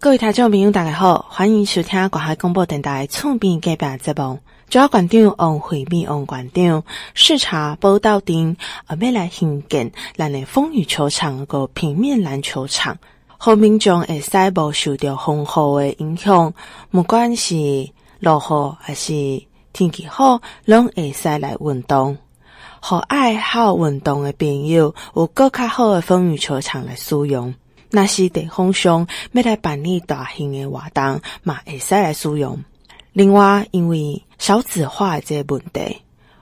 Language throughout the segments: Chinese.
各位听众朋友，大家好，欢迎收听广海广播电台厝边隔壁节目。主要馆长王惠美王馆长视察报道定，而要来兴建咱的风雨球场个平面篮球场，好民众会使无受到风雨的影响，不管是落雨还是天气好，拢会使来运动。好爱好运动的朋友，有更较好的风雨球场来使用。那是地方上要来办理大型的活动，嘛会使来使用。另外，因为少子化这个问题，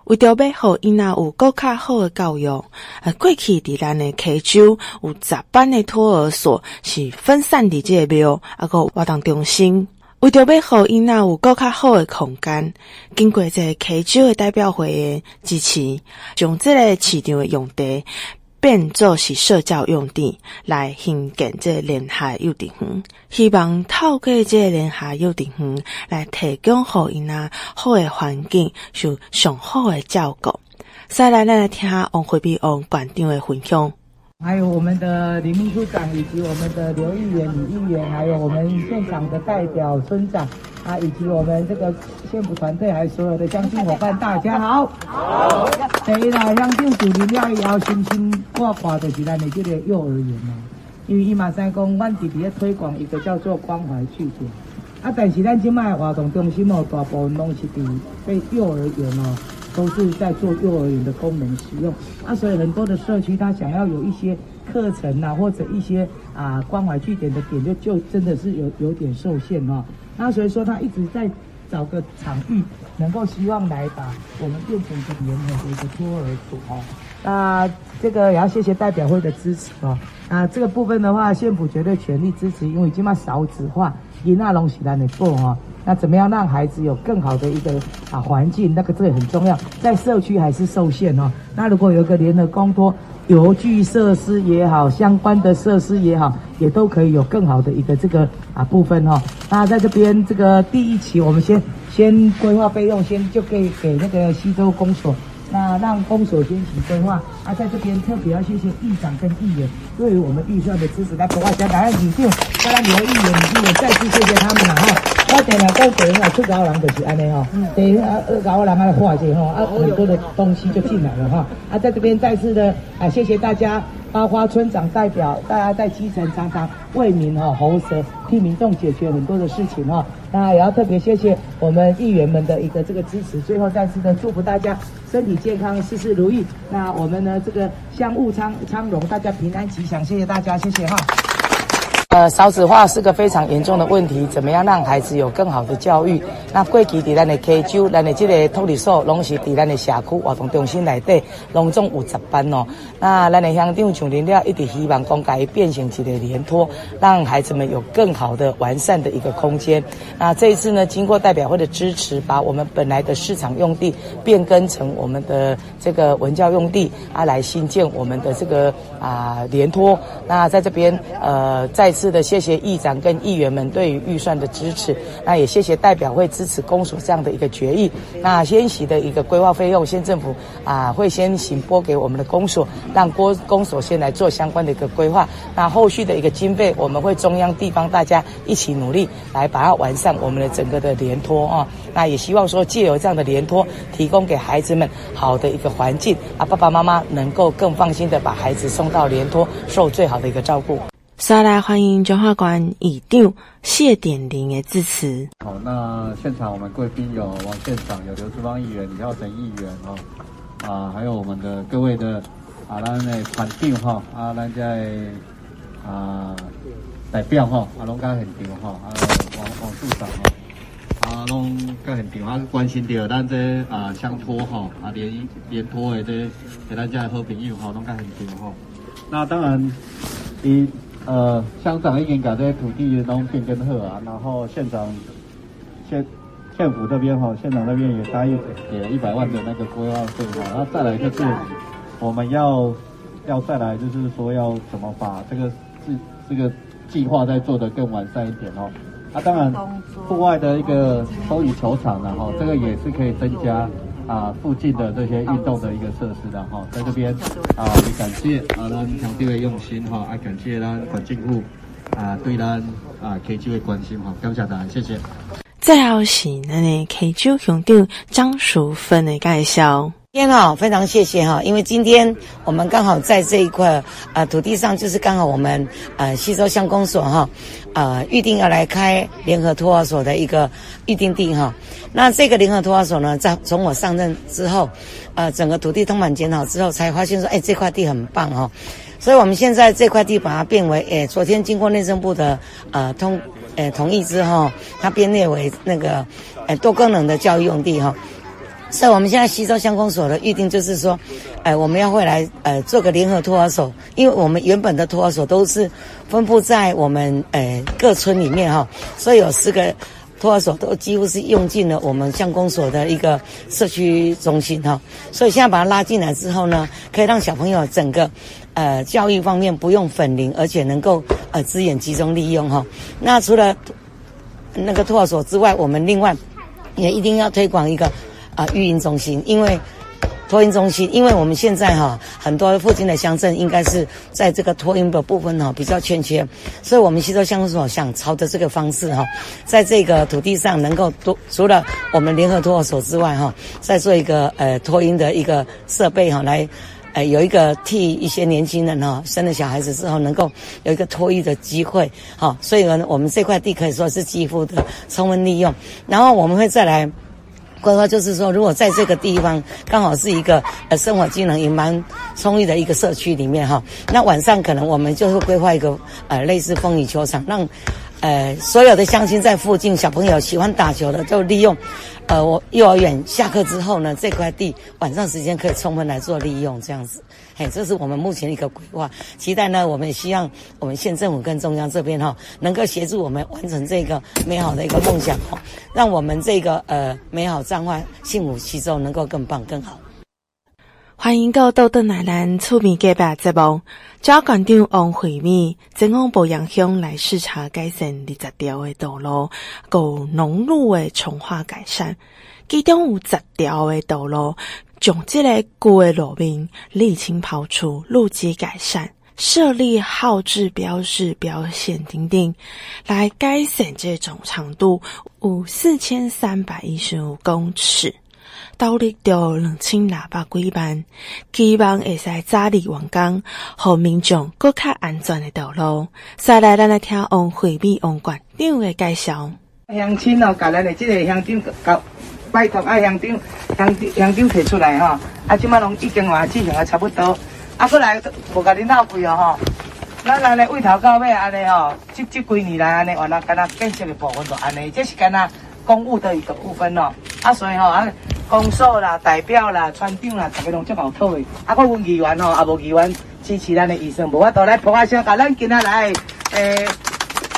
为着要好囡仔有更较好的教育，呃，过去伫咱的溪州有十班的托儿所是分散伫即个庙，啊个活动中心，为着要好囡仔有更较好的空间，经过这个溪州的代表会的支持，将这个市场的用地。变作是社交用地来兴建这联合幼稚园，希望透过这联合幼稚园来提供好因啊好的环境，受上好的照顾。再来，咱来听下王惠碧王馆长的分享。还有我们的林秘书长，以及我们的刘议员、李议员，还有我们现场的代表村长啊，以及我们这个县府团队，还有所有的乡亲伙伴，大家好。好。第一啦，乡亲主林要要心心挂挂的是咱的这个幼儿园哦，因为伊马三公，阮弟弟在推广一个叫做关怀据点，啊，但是咱今麦活动中心哦，大部分拢是伫被幼儿园哦。都是在做幼儿园的功能使用啊，所以很多的社区他想要有一些课程啊，或者一些啊关怀据点的点，就就真的是有有点受限哦。那所以说他一直在找个场域，能够希望来把我们变成一个联合的一个托儿所哦。那这个也要谢谢代表会的支持哦。那这个部分的话，县府绝对全力支持，因为今嘛少子化，因那拢是咱的做哦。那怎么样让孩子有更好的一个啊环境？那个这个很重要，在社区还是受限哦。那如果有一个联合公托，游具设施也好，相关的设施也好，也都可以有更好的一个这个啊部分哦。那在这边这个第一期，我们先先规划费用，先就可以给那个西周公所。那让公所先行规划，啊，在这边特别要谢谢议长跟议员对于我们预算的支持，来国外家来领定，当然刘议员、李议员再次谢谢他们了哈。我点了高铁啊，出高人就是安尼哈，对啊，高人啊化解哈，啊，很多的东西就进来了哈。啊，在这边再次的啊，谢谢大家。花花村长代表大家在基层常常为民哈喉舌，替民众解决很多的事情哈。那也要特别谢谢我们议员们的一个这个支持。最后再次的祝福大家身体健康，事事如意。那我们呢这个香雾昌昌隆，大家平安吉祥。谢谢大家，谢谢哈。呃，少子化是个非常严重的问题，怎么样让孩子有更好的教育？那过去在咱的 K 九，咱的这个托儿所，拢是在咱的社区活动中心内底，拢总有十班哦。那咱的乡长像恁了，一直希望讲改变成一个连托，让孩子们有更好的完善的一个空间。那这一次呢，经过代表会的支持，把我们本来的市场用地变更成我们的这个文教用地，啊，来新建我们的这个啊连托。那在这边，呃，再次。是的，谢谢议长跟议员们对于预算的支持，那也谢谢代表会支持公所这样的一个决议。那先期的一个规划费用，县政府啊会先行拨给我们的公所，让公公所先来做相关的一个规划。那后续的一个经费，我们会中央地方大家一起努力来把它完善我们的整个的联托啊。那也希望说借由这样的联托，提供给孩子们好的一个环境啊，爸爸妈妈能够更放心的把孩子送到联托，受最好的一个照顾。再来欢迎彰化县议长谢典林的支持。好，那现场我们贵宾有王县长，有刘志邦议员、李耀成议员哦，啊，还有我们的各位的啊，咱的团长哈，啊，咱在啊代表哈，啊，拢甲现场哈，啊，王王处长哈，啊，拢甲现场啊，关心到咱这啊乡托哈，啊连连托的这给咱家好朋友哈，拢甲现场哈。那当然，伊。呃，乡长已经把这些土地都变更好啊，然后县长、县县府这边哈，县长那边也答应给了一百万的那个规划费哈，然后再来就是我们要要再来就是说要怎么把这个这这个计划再做得更完善一点哦。啊，当然户外的一个风雨球场然后这个也是可以增加。啊，附近的这些运动的一个设施的哈，在这边啊，也感谢啊，咱兄弟的用心哈，啊，感谢咱管政府啊对咱啊 K 九的关心哈，感谢大家，谢谢。最后是咱的 K 九乡长张淑芬的介绍。天哈，非常谢谢哈，因为今天我们刚好在这一块呃土地上，就是刚好我们呃溪州乡公所哈呃预定要来开联合托儿所的一个预定地哈。那这个联合托儿所呢，在从我上任之后，呃整个土地通盘检讨之后，才发现说，哎这块地很棒哈，所以我们现在这块地把它变为，哎昨天经过内政部的呃通呃同意之后，它编列为那个呃多功能的教育用地哈。所以我们现在西周乡公所的预定就是说，呃，我们要会来呃做个联合托儿所，因为我们原本的托儿所都是分布在我们呃各村里面哈，所以有四个托儿所都几乎是用尽了我们乡公所的一个社区中心哈，所以现在把它拉进来之后呢，可以让小朋友整个呃教育方面不用分龄，而且能够呃资源集中利用哈。那除了那个托儿所之外，我们另外也一定要推广一个。啊，育婴中心，因为托婴中心，因为我们现在哈很多附近的乡镇应该是在这个托婴的部分哈比较欠缺，所以我们溪州乡所想朝着这个方式哈，在这个土地上能够多除了我们联合托儿所之外哈，再做一个呃托婴的一个设备哈，来呃有一个替一些年轻人哈生了小孩子之后能够有一个托育的机会哈，所以呢我们这块地可以说是几乎的充分利用，然后我们会再来。规划就是说，如果在这个地方刚好是一个呃生活机能也蛮充裕的一个社区里面哈，那晚上可能我们就会规划一个呃类似风雨球场，让呃所有的乡亲在附近小朋友喜欢打球的就利用，呃我幼儿园下课之后呢，这块地晚上时间可以充分来做利用这样子。嘿，这是我们目前的一个规划，期待呢，我们也希望我们县政府跟中央这边哈，能够协助我们完成这个美好的一个梦想哈，让我们这个呃美好彰化幸福溪州能够更棒更好。欢迎各位到登来咱厝边隔壁节目，交管长王惠美前往保阳乡来视察改善二十条的道路，有农路的重化改善，其中有十条的道路。总这个旧的路面沥青刨除，路基改善，设立号志标示标线等等，来改善这种长度有四千三百一十五公尺，道路有两千两百几万，希望会使早日完工，和民众更较安全的道路。再来，咱来听王惠美王馆长的介绍。乡亲哦，甲咱的这个乡长搞。拜托啊，乡长，乡乡长提出来吼，啊，即马拢已经话进行啊差不多，啊，过来无甲恁闹鬼哦吼，咱安尼为头到尾安尼吼，这这几年来安尼，原来干那建设的部分都安尼，这是干那公务的一个部分哦，啊，所以吼啊，公所啦、代表啦、村长啦，大家拢足够讨的，啊，我阮议员吼，啊无议员支持咱的医生，无法度来破坏声，甲咱今仔来诶。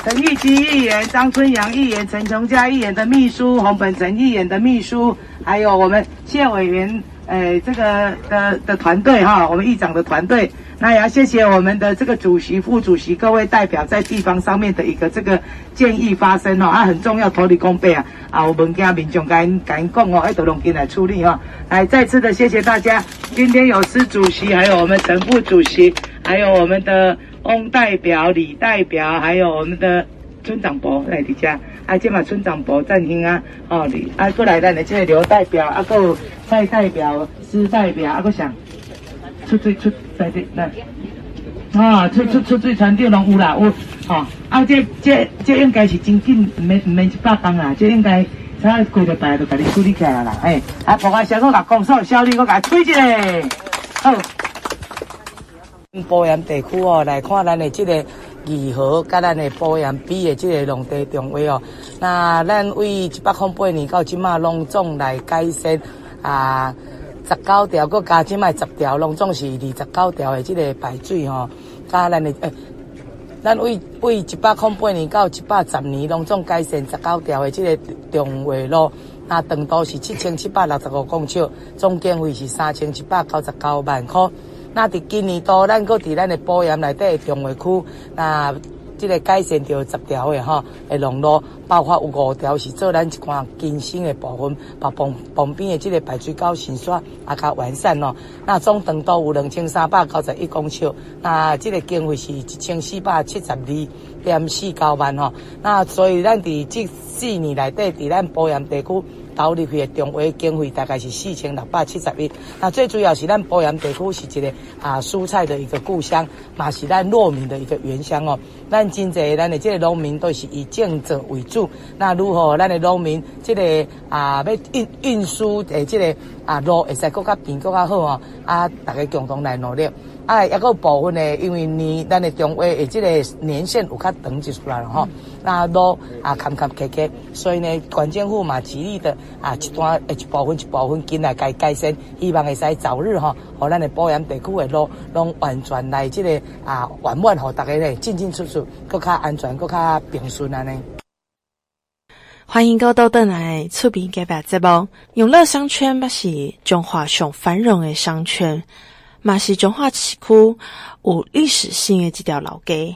陈玉基议员、张春阳议员、陈琼佳议员的秘书、洪本成议员的秘书，还有我们县委员，诶，这个的的团队哈，我们议长的团队，那也要谢谢我们的这个主席、副主席各位代表在地方上面的一个这个建议发声哦，啊，很重要，土地公备啊，啊，我们跟民众赶赶讲哦，哎，都拢进来处理哈，来再次的谢谢大家，今天有施主席，还有我们陈副主席，还有我们的。翁代表、李代表，还有我们的村长伯来伫遮，啊，即嘛村长伯振兴啊，哦，你啊，过来咱的这个刘代表，啊，个蔡代表、施代表，啊，个想出最出在这来，啊，出出出水船长拢有啦，有，哦，啊，这这这应该是真紧，唔免唔免一百工啦，这应该才几个拜都给你处理起来啦，哎，啊，不管啥个甲工作效率，我甲推一下，好。保阳地区哦，来看咱的这个义和，甲咱的保阳比的这个农地中位哦。那咱为一百零八年到今嘛，拢总来改善啊，十九条，搁加今嘛十条，拢总是二十九条的这个排水吼。加咱的诶，咱为为一百零八年到一百十年，拢总改善十九条的这个中位路。那长度是七千七百六十五公尺，总经费是三千七百九十九万块。那伫今年度，咱搁伫咱的保盐内底的中卫区，那这个改善着十条的哈，诶，路路包括有五条是做咱一款更新的部分，把旁旁边的这个排水沟洗刷也较完善咯。那总长度有两千三百九十一公尺，那这个经费是一千四百七十二点四九万吼。那所以咱伫这四年内底，伫咱保盐地区。投入去的中华经费大概是四千六百七十亿。那最主要是咱保盐地区是一个啊蔬菜的一个故乡，嘛是咱糯米的一个原乡哦。咱真济咱的这个农民都是以种植为主。那如何咱的农民这个啊要运运输的这个啊路会使更加便更加好哦？啊，大家共同来努力。啊，一个部分呢，因为你咱的中华的这个年限有较长就出来了哈。那路啊坎坎坷坷，所以呢，县政府嘛极力的啊一段一部分一部分进来改改善，希望会使早日哈，和咱的保险地区的路拢完全来这个啊圆满，和大家呢进进出出搁较安全，搁较平顺安尼。欢迎各位到来厝边隔壁节目，永乐商圈嘛是中华上繁荣的商圈。嘛是中华市区有历史性的一条老街，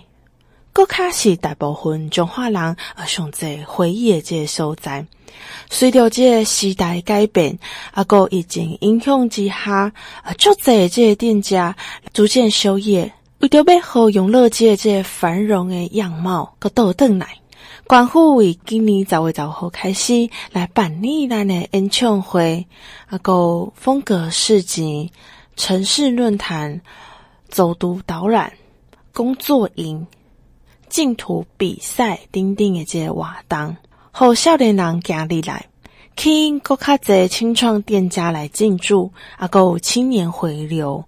阁较是大部分中华人啊上济回忆的这个所在。随着这个时代改变，啊，阁疫情影响之下，啊，足济这个店家逐渐休业。为着要好永乐街这个繁荣的样貌，搁倒转来，官府为今年十月十号开始来办理咱的演唱会，啊，阁风格市集。城市论坛、走读导览、工作营、竞图比赛，等等的这个活动，好少年人行入来，吸引更较侪青创店家来进驻，啊，阁有青年回流，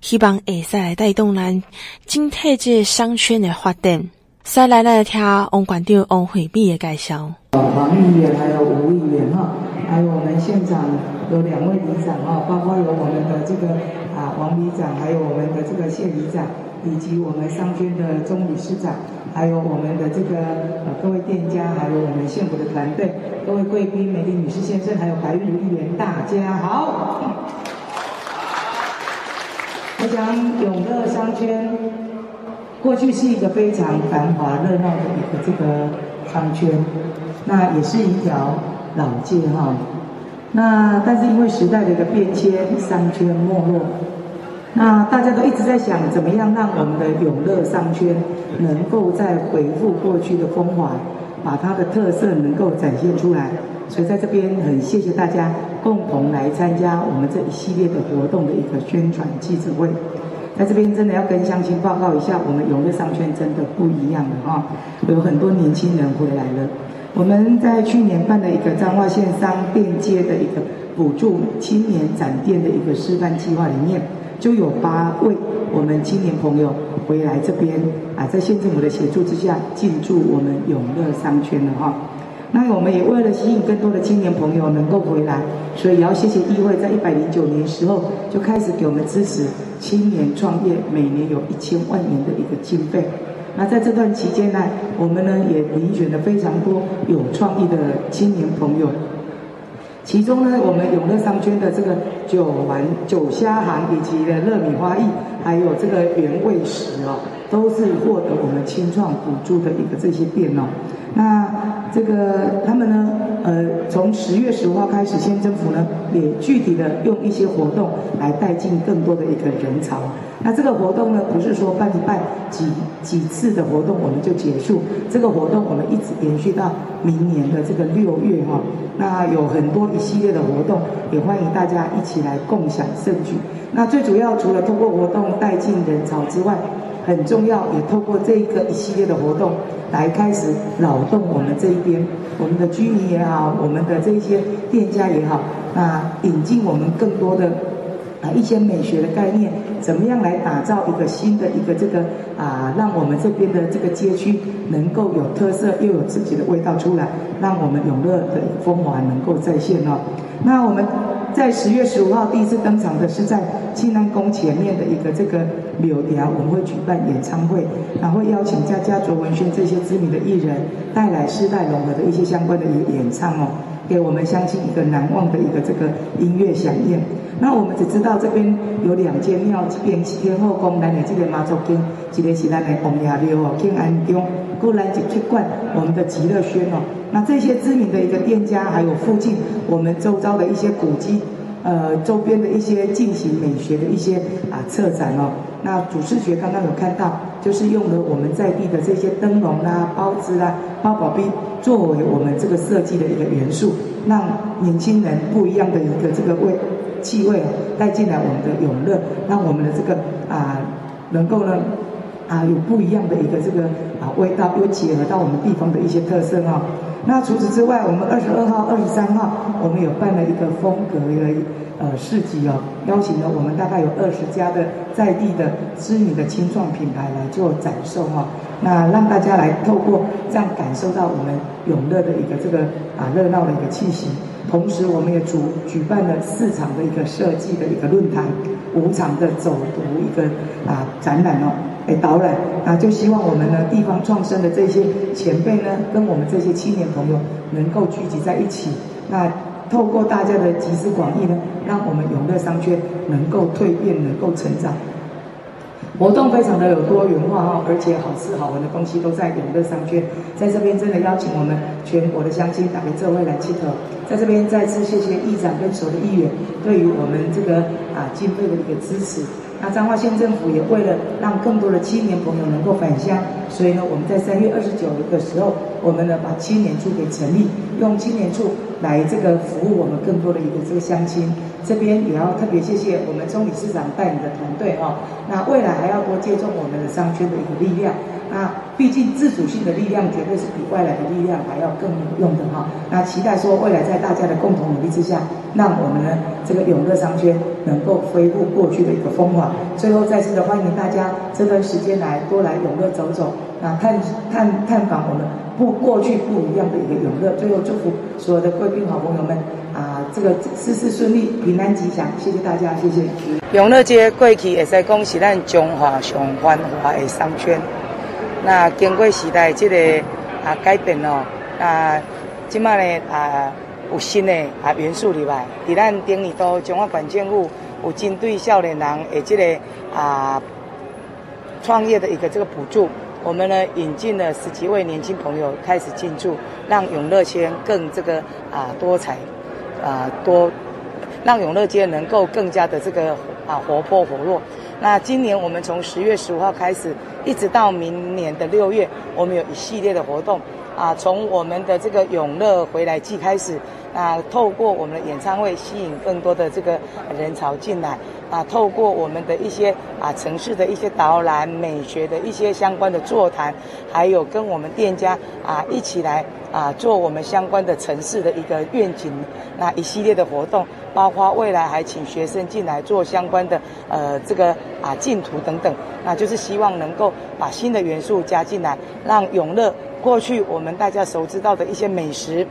希望会使来带动咱整体这商圈的发展。再来来听王馆长王惠美的介绍。黄议员还有吴议员哈，还有我们现场有两位里长啊，包括有我们的这个啊王里长，还有我们的这个谢里长，以及我们商圈的钟理事长，还有我们的这个呃各位店家，还有我们幸福的团队，各位贵宾、美丽女士、先生，还有白玉如议员，大家好。我想永乐商圈。过去是一个非常繁华热闹的一个这个商圈，那也是一条老街哈。那但是因为时代的一个变迁，商圈没落，那大家都一直在想，怎么样让我们的永乐商圈能够再恢复过去的风华，把它的特色能够展现出来。所以在这边很谢谢大家共同来参加我们这一系列的活动的一个宣传记者会。在这边真的要跟乡亲报告一下，我们永乐商圈真的不一样了哈，有很多年轻人回来了。我们在去年办的一个彰化县商店街的一个补助青年展店的一个示范计划里面，就有八位我们青年朋友回来这边啊，在县政府的协助之下进驻我们永乐商圈了哈。那我们也为了吸引更多的青年朋友能够回来，所以也要谢谢议会，在一百零九年时候就开始给我们支持青年创业，每年有一千万元的一个经费。那在这段期间呢，我们呢也遴选了非常多有创意的青年朋友。其中呢，我们永乐商圈的这个酒丸、酒虾行以及的乐米花艺，还有这个原味食哦，都是获得我们青创补助的一个这些店哦。那这个他们呢，呃，从十月十五号开始，县政府呢也具体的用一些活动来带进更多的一个人潮。那这个活动呢，不是说办一办几几次的活动我们就结束，这个活动我们一直延续到明年的这个六月哈。那有很多一系列的活动，也欢迎大家一起来共享盛举。那最主要除了通过活动带进人潮之外，很重要，也透过这一个一系列的活动，来开始扰动我们这一边，我们的居民也好，我们的这些店家也好，那引进我们更多的啊一些美学的概念，怎么样来打造一个新的一个这个啊，让我们这边的这个街区能够有特色，又有自己的味道出来，让我们永乐的风华能够再现哦。那我们。在十月十五号第一次登场的是在庆安宫前面的一个这个柳条，我们会举办演唱会，然后邀请佳佳、卓文萱这些知名的艺人带来世代融合的一些相关的演演唱哦，给我们乡亲一个难忘的一个这个音乐饗宴。那我们只知道这边有两间庙，一边是天后宫，咱的这个妈祖经，一个是咱的王爷庙哦，庆安宫，过来就去逛我们的极乐轩哦。那这些知名的一个店家，还有附近我们周遭的一些古迹，呃，周边的一些进行美学的一些啊策展哦。那主视觉刚刚有看到，就是用了我们在地的这些灯笼啦、包子啦、八宝币作为我们这个设计的一个元素，让年轻人不一样的一个这个味。气味带进来我们的永乐，让我们的这个啊能够呢啊有不一样的一个这个啊味道，又结合到我们地方的一些特色哈。那除此之外，我们二十二号、二十三号，我们有办了一个风格的呃市集哦，邀请了我们大概有二十家的在地的知名的青创品牌来做展售哈。那让大家来透过这样感受到我们永乐的一个这个啊热闹的一个气息。同时，我们也主举办了四场的一个设计的一个论坛，五场的走读一个啊展览哦，诶导览，那就希望我们呢地方创生的这些前辈呢，跟我们这些青年朋友能够聚集在一起，那透过大家的集思广益呢，让我们永乐商圈能够蜕变，能够成长。活动非常的有多元化哈，而且好吃好玩的东西都在永乐商圈，在这边真的邀请我们全国的乡亲打开这位来七头，在这边再次谢谢议长跟所有的议员对于我们这个啊经费的一个支持。那彰化县政府也为了让更多的青年朋友能够返乡，所以呢，我们在三月二十九的时候，我们呢把青年处给成立，用青年处来这个服务我们更多的一个这个乡亲。这边也要特别谢谢我们钟理事长带领的团队哈。那未来还要多借重我们的商圈的一个力量。那毕竟自主性的力量绝对是比外来的力量还要更有用的哈。那期待说未来在大家的共同努力之下，让我们呢这个永乐商圈能够恢复过去的一个风华。最后再次的欢迎大家这段时间来多来永乐走走，那探探探访我们不过去不一样的一个永乐。最后祝福所有的贵宾好朋友们。啊，这个事事顺利，平安吉祥，谢谢大家，谢谢。永乐街过去会使讲是咱中华上繁华的商圈，那经过时代这个啊改变哦，啊，即马呢啊有新的啊元素入来，伫咱顶年都中华县政府有针对少年人的这个啊创业的一个这个补助，我们呢引进了十几位年轻朋友开始进驻，让永乐街更这个啊多彩。啊，多让永乐街能够更加的这个啊活泼活络。那今年我们从十月十五号开始，一直到明年的六月，我们有一系列的活动啊，从我们的这个永乐回来季开始啊，透过我们的演唱会吸引更多的这个人潮进来啊，透过我们的一些啊城市的一些导览、美学的一些相关的座谈，还有跟我们店家啊一起来。啊，做我们相关的城市的一个愿景，那一系列的活动，包括未来还请学生进来做相关的呃这个啊竞图等等，那就是希望能够把新的元素加进来，让永乐过去我们大家熟知到的一些美食，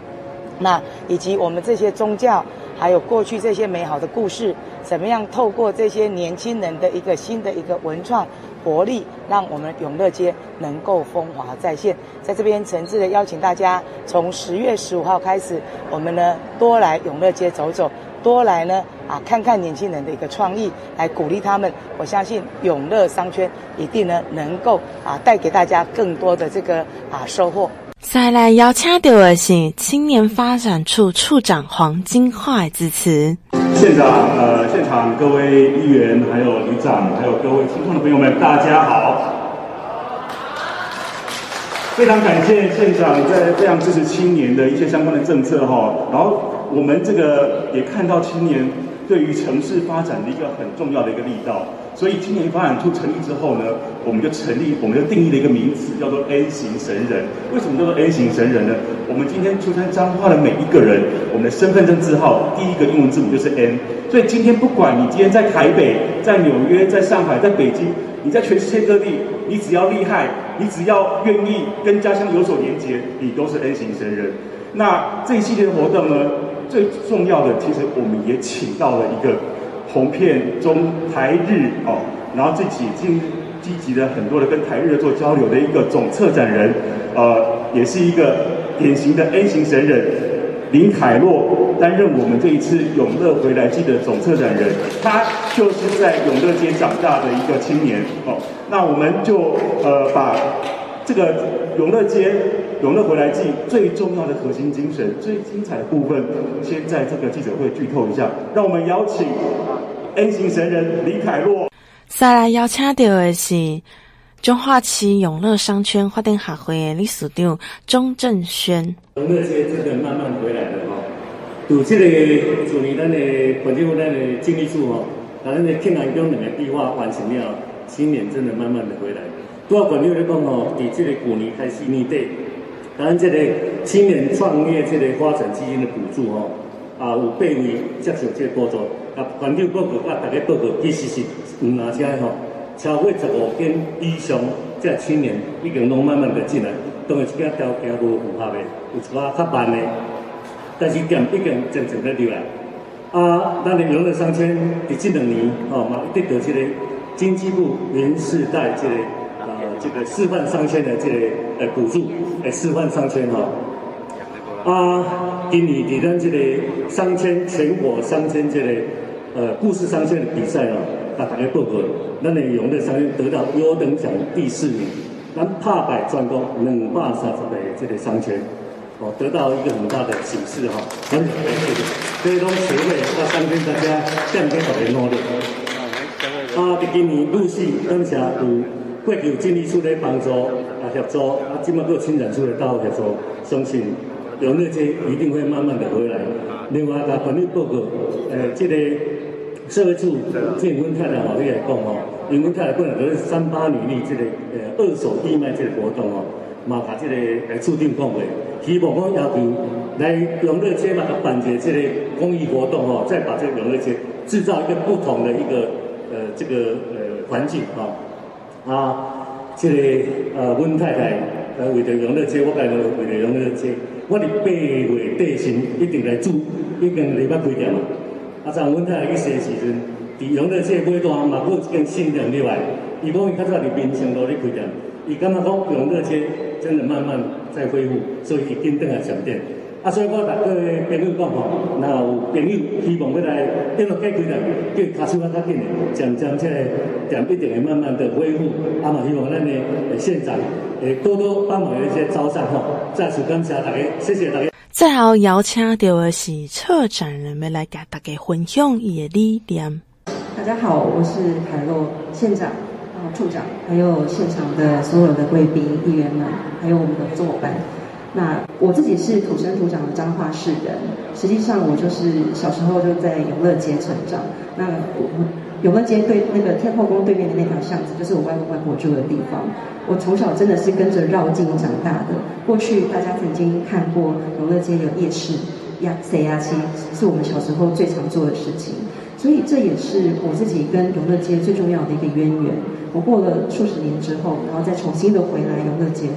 那以及我们这些宗教，还有过去这些美好的故事，怎么样透过这些年轻人的一个新的一个文创。活力，让我们永乐街能够风华再现。在这边诚挚的邀请大家，从十月十五号开始，我们呢多来永乐街走走，多来呢啊看看年轻人的一个创意，来鼓励他们。我相信永乐商圈一定呢能够啊带给大家更多的这个啊收获。再来邀请到的是青年发展处处长黄金樺致辞。现场呃，现场各位议员、还有里长、还有各位听众的朋友们，大家好！非常感谢县长在非常支持青年的一些相关的政策哈，然后我们这个也看到青年对于城市发展的一个很重要的一个力道。所以青年发展处成立之后呢，我们就成立，我们就定义了一个名词，叫做 N 型神人。为什么叫做 N 型神人呢？我们今天出生彰化的每一个人，我们的身份证字号第一个英文字母就是 N。所以今天不管你今天在台北、在纽约、在上海、在北京，你在全世界各地，你只要厉害，你只要愿意跟家乡有所连结，你都是 N 型神人。那这一系列的活动呢，最重要的，其实我们也请到了一个。红遍中台日哦，然后自己进积极的很多的跟台日做交流的一个总策展人，呃，也是一个典型的 A 型神人，林凯洛担任我们这一次永乐回来记的总策展人，他就是在永乐街长大的一个青年哦。那我们就呃把这个永乐街永乐回来记最重要的核心精神、最精彩的部分，先在这个记者会剧透一下。让我们邀请 N 型神人李凯洛。再来邀请到的是中华区永乐商圈发展协会的理事长钟正轩。永乐街真的慢慢回来了哈，有这个去年咱的本地咱的经历处哈，咱的天然宫两个壁画完成了，新年真的慢慢的回来。多少管理来讲哦，在这个去年开始年底，咱这个青年创业这个发展基金的补助吼，啊有八位接受这个补助，啊管理报告啊大家报告其实是唔拿车吼，超过十五间以上这青年已经拢慢慢的进来。当然，这个条件无符合的，有一寡较慢的，但是店已经渐渐在流来。啊，咱的永乐商圈伫这两年，吼嘛得到这个经济部原世代这个这个示范商圈的这个呃补助，呃示范商圈哈。啊，今年伫咱这个商圈全国商圈这个呃故事商圈的比赛啊，啊大家报告，咱的永乐商圈得到优等奖第四名。咱拍败全国两百三十个这个商圈，哦，得到一个很大的启示哈，很感谢，所以讲协会啊商圈大家这样子特别努力。啊，伫今年陆续感谢有过去有经理处的帮助啊协助啊，今麦个青展处的到协助，相信永乐街一定会慢慢的回来。另外，甲管理报告，呃，这个社会处建婚太太好，你来讲哦。因为太来过来个三八女力这个呃二手义卖这个活动哦，嘛把这个来促进氛围，希望讲要求来永乐街嘛办一个这个公益活动哦，再把这个永乐街制造一个不同的一个呃这个呃环境啊啊，这个呃阮太太呃为着永乐街，我讲了为着永乐街，我哋八月底前一定来做，已经礼拜开店嘛，啊，像温太太去实时阵。伫永乐街买单嘛，有一间新店入来。伊讲伊较早伫民生路咧开店，伊感觉讲永乐街真的慢慢在恢复，所以伊紧转来上店。啊，所以我甲各位朋友讲吼，若有朋友希望要来永乐街开店，叫卡手啊较紧的，渐渐这个店一定会慢慢的恢复。啊嘛，希望咱的县长会多多帮忙一些招商吼。再次感谢大家，谢谢大家。最后邀请到的是策展人们来给大家分享伊的理念。大家好，我是海洛县长、啊处长，还有现场的所有的贵宾、议员们，还有我们的合作伙伴。那我自己是土生土长的彰化市人，实际上我就是小时候就在永乐街成长。那我永乐街对那个天后宫对面的那条巷子，就是我外公外婆住的地方。我从小真的是跟着绕境长大的。过去大家曾经看过永乐街有夜市，压塞牙七，是我们小时候最常做的事情。所以这也是我自己跟永乐街最重要的一个渊源。我过了数十年之后，然后再重新的回来永乐街。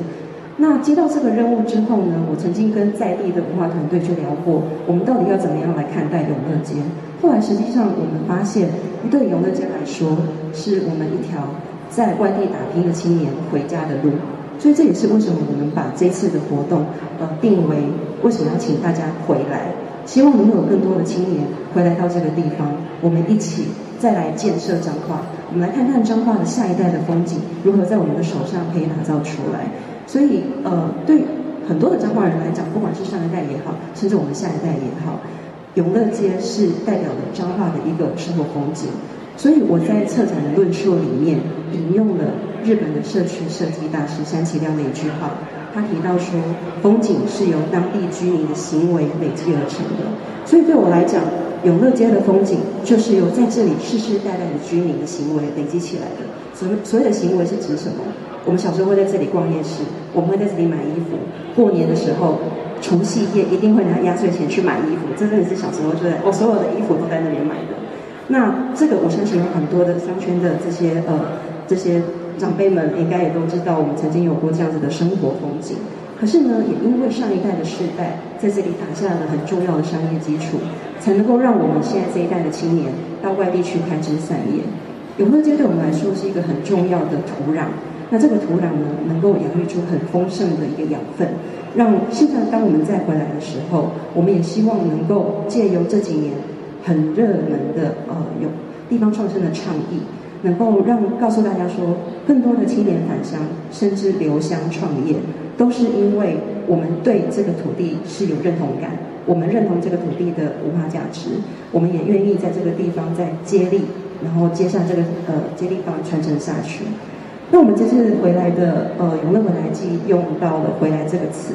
那接到这个任务之后呢，我曾经跟在地的文化团队去聊过，我们到底要怎么样来看待永乐街。后来实际上我们发现，对永乐街来说，是我们一条在外地打拼的青年回家的路。所以这也是为什么我们把这次的活动，呃，定为为什么要请大家回来。希望能够有更多的青年回来到这个地方，我们一起再来建设彰化。我们来看看彰化的下一代的风景如何在我们的手上可以打造出来。所以，呃，对很多的彰化人来讲，不管是上一代也好，甚至我们下一代也好，永乐街是代表了彰化的一个生活风景。所以我在策展的论述里面引用了日本的社区设计大师山崎亮的一句话。他提到说，风景是由当地居民的行为累积而成的。所以对我来讲，永乐街的风景就是由在这里世世代代的居民的行为累积起来的。所所有的行为是指什么？我们小时候会在这里逛夜市，我们会在这里买衣服。过年的时候，除夕夜一定会拿压岁钱去买衣服。这真的是小时候就在，我所有的衣服都在那边买的。那这个我相信有很多的商圈的这些呃这些。长辈们应该也都知道，我们曾经有过这样子的生活风景。可是呢，也因为上一代的世代在这里打下了很重要的商业基础，才能够让我们现在这一代的青年到外地去开枝散叶。永乐街对我们来说是一个很重要的土壤。那这个土壤呢，能够养育出很丰盛的一个养分，让现在当我们再回来的时候，我们也希望能够借由这几年很热门的呃有地方创生的倡议，能够让告诉大家说，更多的青年返乡，甚至留乡创业，都是因为我们对这个土地是有认同感，我们认同这个土地的文化价值，我们也愿意在这个地方再接力，然后接下这个呃接力棒传承下去。那我们这次回来的呃永乐回来记用到了“回来”这个词，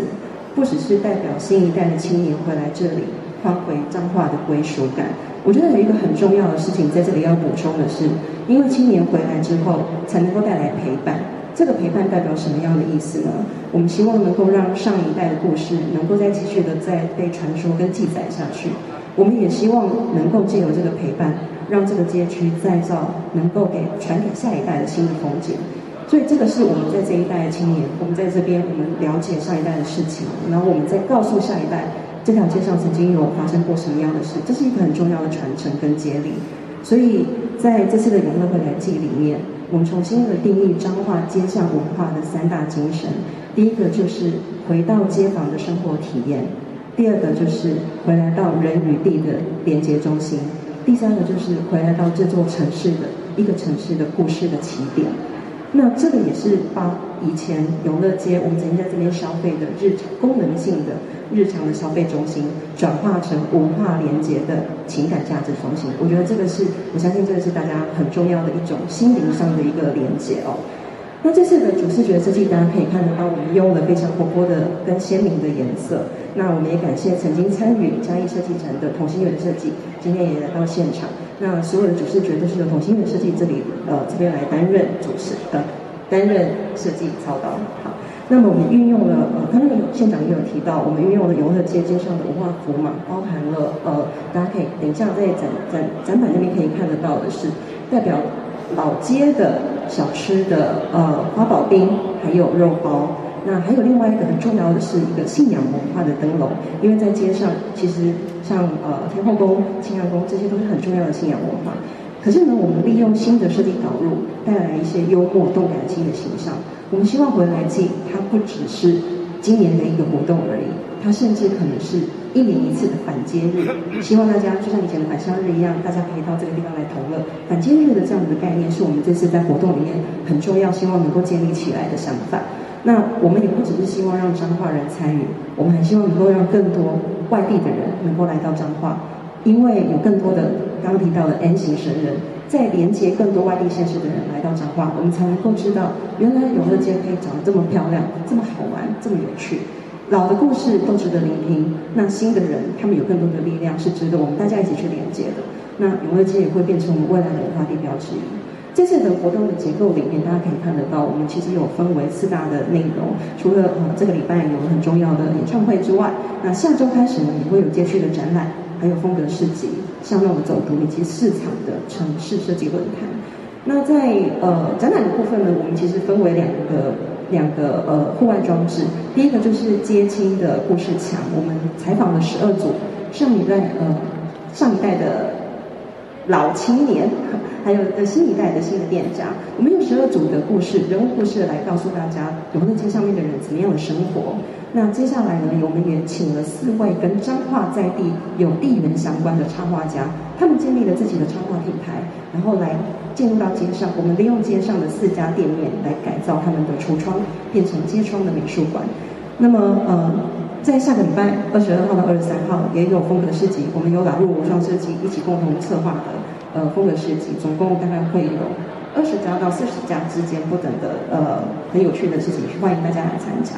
不只是代表新一代的青年回来这里，换回彰化的归属感。我觉得有一个很重要的事情在这里要补充的是，因为青年回来之后，才能够带来陪伴。这个陪伴代表什么样的意思呢？我们希望能够让上一代的故事能够再继续的再被传说跟记载下去。我们也希望能够借由这个陪伴，让这个街区再造能够给传给下一代的新的风景。所以这个是我们在这一代的青年，我们在这边我们了解上一代的事情，然后我们再告诉下一代这条街上曾经有发生过什么样的事，这是一个很重要的传承跟接力。所以在这次的永乐会来记里面。我们重新的定义彰化街巷文化的三大精神，第一个就是回到街坊的生活体验，第二个就是回来到人与地的连接中心，第三个就是回来到这座城市的一个城市的故事的起点。那这个也是把以前永乐街我们曾经在这边消费的日常功能性的日常的消费中心，转化成文化连接的情感价值中心。我觉得这个是我相信这个是大家很重要的一种心灵上的一个连接哦。那这次的主视觉设计，大家可以看得到，我们用了非常活泼的跟鲜明的颜色。那我们也感谢曾经参与嘉义设计展的同心圆设计，今天也来到现场。那所有的主视觉都是由同心圆设计这里呃这边来担任主持的，担任设计操刀。好，那么我们运用了呃，刚刚县长也有提到，我们运用了永乐街街上的文化符码，包含了呃，大家可以等一下在展展展板那边可以看得到的是代表老街的小吃的呃花宝冰，还有肉包。那还有另外一个很重要的是一个信仰文化的灯笼，因为在街上其实像呃天后宫、清安宫这些都是很重要的信仰文化。可是呢，我们利用新的设计导入，带来一些幽默动感新的形象。我们希望回来季它不只是今年的一个活动而已，它甚至可能是一年一次的返街日。希望大家就像以前的返乡日一样，大家可以到这个地方来同乐。返街日的这样子的概念，是我们这次在活动里面很重要，希望能够建立起来的想法。那我们也不只是希望让彰化人参与，我们还希望能够让更多外地的人能够来到彰化，因为有更多的刚刚提到的 N 型神人，在连接更多外地县市的人来到彰化，我们才能够知道原来永乐街可以长得这么漂亮，这么好玩，这么有趣。老的故事都值得聆听，那新的人他们有更多的力量是值得我们大家一起去连接的。那永乐街也会变成我们未来的文化地标之一。这次的活动的结构里面，大家可以看得到，我们其实有分为四大的内容。除了呃这个礼拜有很重要的演唱会之外，那下周开始呢，也会有街区的展览，还有风格市集、像那种走读以及市场的城市设计论坛。那在呃展览的部分呢，我们其实分为两个两个呃户外装置。第一个就是接亲的故事墙，我们采访了十二组上一代呃上一代的老青年。还有的新一代的新的店家，我们用十二组的故事、人物故事来告诉大家永乐街上面的人怎么样的生活。那接下来呢，我们也请了四位跟彰化在地有地缘相关的插画家，他们建立了自己的插画品牌，然后来进入到街上。我们利用街上的四家店面来改造他们的橱窗，变成街窗的美术馆。那么，呃，在下个礼拜二十二号到二十三号也有风格市集，我们有打入文创设计一起共同策划的。呃，风格设计总共大概会有二十家到四十家之间不等的呃很有趣的事情，欢迎大家来参加。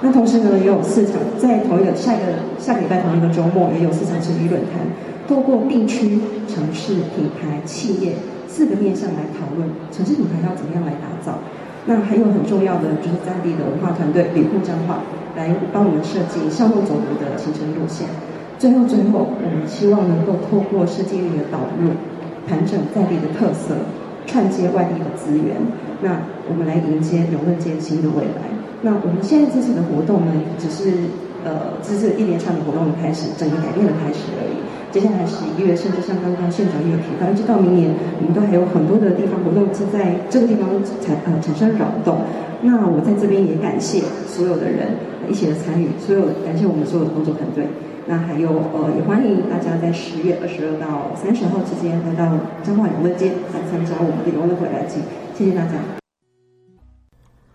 那同时呢，也有四场在同一个下一个下个礼拜同一个周末，也有四场设计论坛，透过地区、城市、品牌、企业四个面向来讨论城市品牌要怎么样来打造。那还有很重要的就是在地的文化团队，旅库彰化来帮我们设计巷弄走读的行程路线。最后，最后我们希望能够透过设计力的导入。盘整在地的特色，串接外地的资源，那我们来迎接永乐街新的未来。那我们现在这次的活动呢，只是呃，只是一连串的活动的开始，整个改变的开始而已。接下来十一月，甚至像刚刚县长也有提到，一直到明年，我们都还有很多的地方活动是在这个地方产呃产生扰动。那我在这边也感谢所有的人一起的参与，所有感谢我们所有的工作团队。那还有呃，也欢迎大家在十月二十二到三十号之间来到彰化永乐街来参加我们的永乐回来祭。谢谢大家。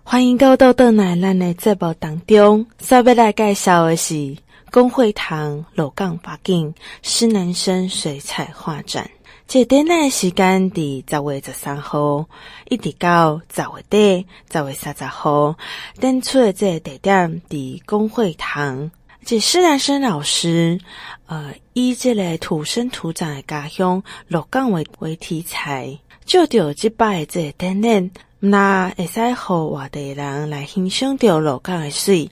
欢迎各位到倒来咱的节目当中，所要来介绍的是公会堂鹿港八景施南生水彩画展。这展览时间伫十月十三号，一直到十月底十月三十号，展出的这个地点伫公会堂。这施南生老师，呃，以这个土生土长的家乡鹿港为为题材，就着这摆这个展览。那会使互外地人来欣赏到鹿港的水，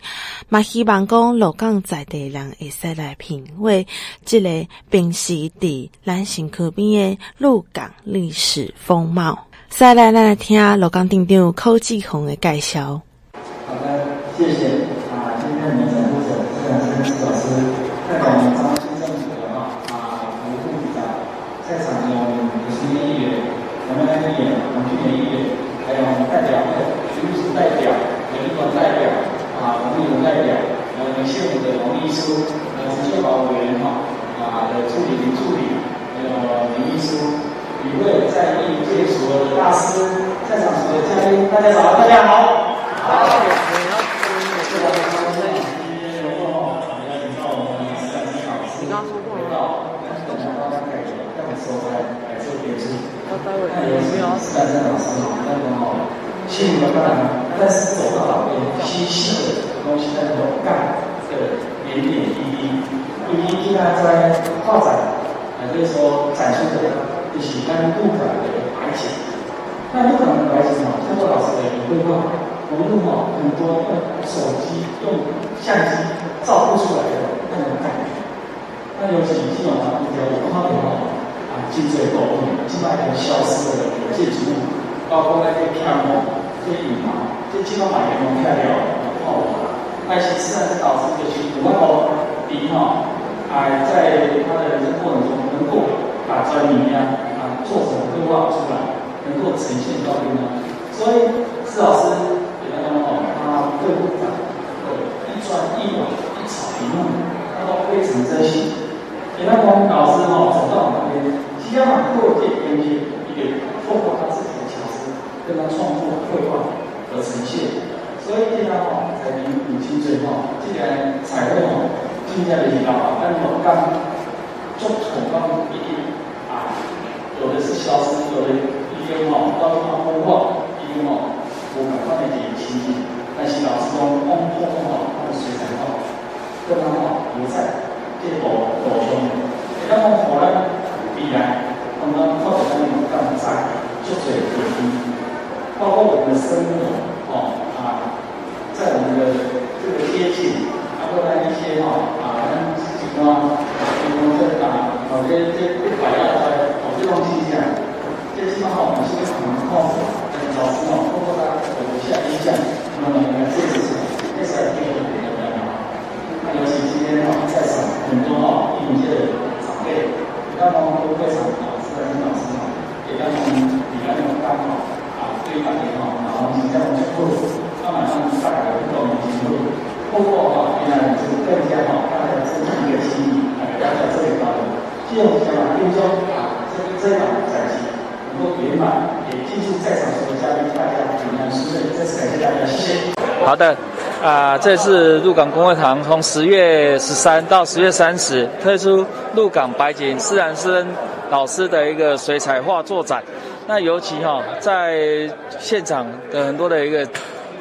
也希望讲鹿港在地人会使来品味这个平时伫咱身躯边的鹿港历史风貌。再来，咱来听鹿港镇长柯志宏的介绍。好的，谢谢啊，今天我们讲故事施南生施老师，代表我们彰化县政府的哈啊服务部长，在场有五十名议员，我们来演王俊杰议员。还有代表，徐律师代表，有立委代表，啊，王立文代表，还有县府的王秘书，还有陈秀宝委员哈，啊的助理林助理，还有林秘书，与会在业界所有的大师，在场所有的嘉宾，大家早，大家好。好。谢谢大家收看今天的活动，也要请到我们施南生老师回到我们大家感觉更收来来做点评。那也是施南生老师那个。心里面当然，但是走到老边，细细的东西在那种干的点点滴滴，不一定他在画展，也就是说展出的一些跟鹿港的摆景。那鹿港的摆景嘛，通过老师的绘画，我们用哈很多用手机、用相机照不出来的那种感觉。那尤其基本上比较有画面哈，啊，金水狗，基本上消失的建筑物，包括那些屏风。这些羽毛，这金龙马云龙漂亮，好看。那其实呢，是导致就是古曼童李哈，啊，在他的人生过程中，能够把专业啊啊做成绘画出来，能够呈现到对吗？所以施老师也非常好，他对部长一砖一瓦一草一木，他都非常珍惜。也让我们老师哈走到哪边，即将把过界边界也透过他自己。跟他创作绘画和呈现，所以这样哈在您母亲节哈，既然彩绘哈，今天的领导，但是我刚做统刚一点啊，有的是消失，有的一天哈，到时候播放，一天哈，我们放在这里情景，但是老师中通通好，他的水彩画，跟他哈不在，这个抖胸，那么后来必然，我们靠着他们刚在，就这个。包括我们的生活，哦啊，在我们的这个街景，包括那一些哈啊，自己啊，比如说啊，哦这这这摆下来，哦这种气象，这基本上我们是很靠谱，很老师哦，包括他留下印象，那么这是什么？这是很有特点的啊。那尤其今天哈在场很多哈艺文界的长辈，那么都非常好，是很老实哈，也让我们比较那么刚好。非常的好，然后你在我们最后，他马上带来了我们的机会，透过哈，原来就更加好，大家增加一个心意，大家这里发挥。希望想把并说啊，这这样够圆满，也记住在场所有嘉宾，大家平安顺利。再次感谢大家，谢谢。好的，啊、这次鹿港公会堂从十月十三到十月三十推出鹿港白景施南生老师的一个水彩画作展。那尤其哈，在现场的很多的一个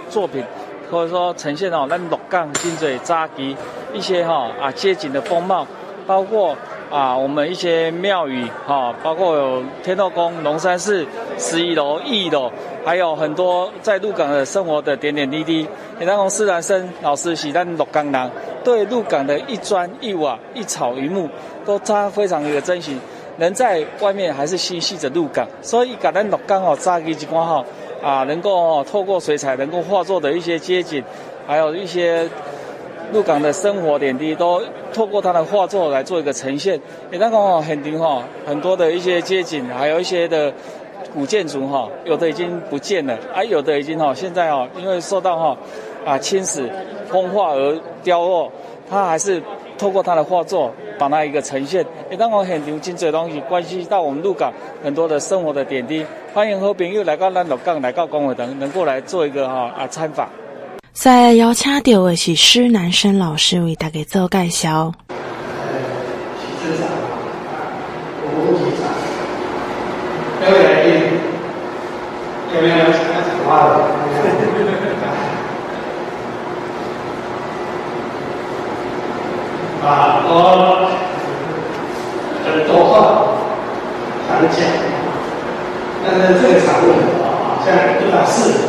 作品，或者说呈现哦，那鹿港、金水、早期一些哈啊街景的风貌，包括啊我们一些庙宇哈，包括有天后宫、龙山寺、十一楼、一楼，还有很多在鹿港的生活的点点滴滴。也当从施南生老师是咱鹿港人，对鹿港的一砖一瓦、一草一木，都他非常的珍惜。人在外面还是心系着鹿港，所以把咱鹿港哦，早期一寡哈啊，能够透过水彩能够画作的一些街景，还有一些鹿港的生活点滴都透过他的画作来做一个呈现。也当讲哦，很灵哈，很多的一些街景，还有一些的古建筑哈，有的已经不见了，啊，有的已经哈，现在哈，因为受到哈啊侵蚀、风化而凋落，他还是透过他的画作把它一个呈现。也当讲很多精致的东西，关系到我们鹿港很多的生活的点滴。欢迎和平又来到咱鹿港，来到工会堂，能够来做一个哈啊参访。在邀请到的是施南生老师为大家做介绍。啊，我很多话想讲，但是这个场合好像不大适合。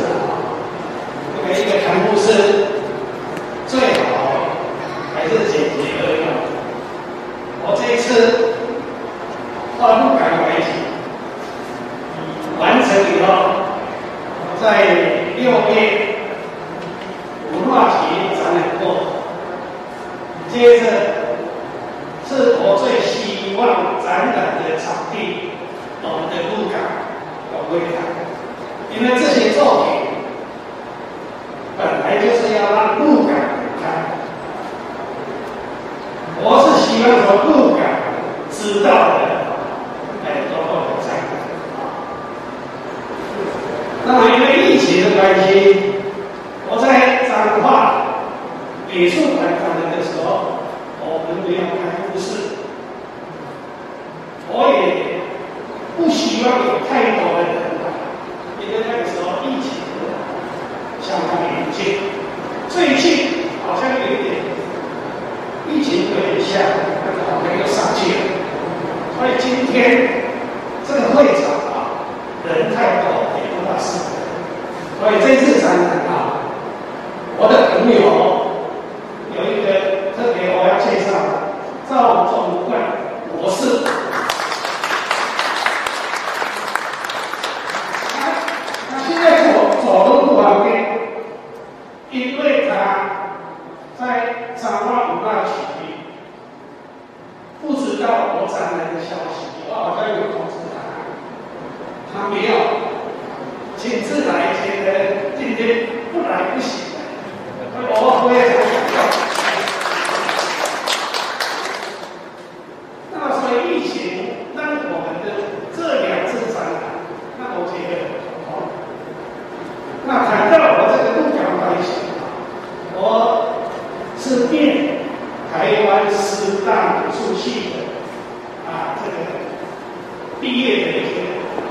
毕业的一些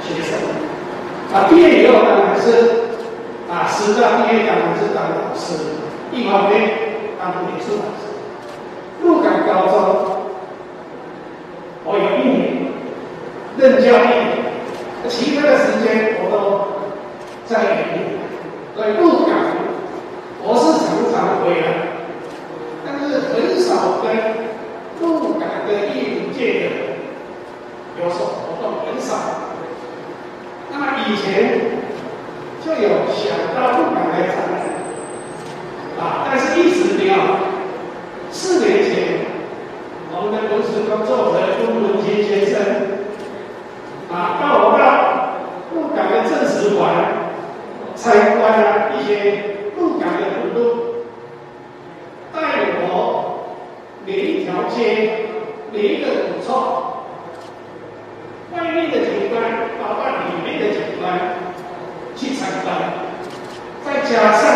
学生啊，毕业以后当然是啊，师大毕业当然是当老师，一方面当美术老师。鹿港高中，我有一年任教一年，其他的时间我都在原地。所以鹿港，我是常常回来。但是很少跟鹿港的艺术界的人有所很少。那么以前就有想到鹿港来展览，啊，但是一直没有。四年前，我们的文史工作者温文杰先生，啊，到我到鹿港的镇史馆参观了一些鹿港的古都。每一条街，每一个古厝，外面的景观，包括里面的景观，去参观，再加上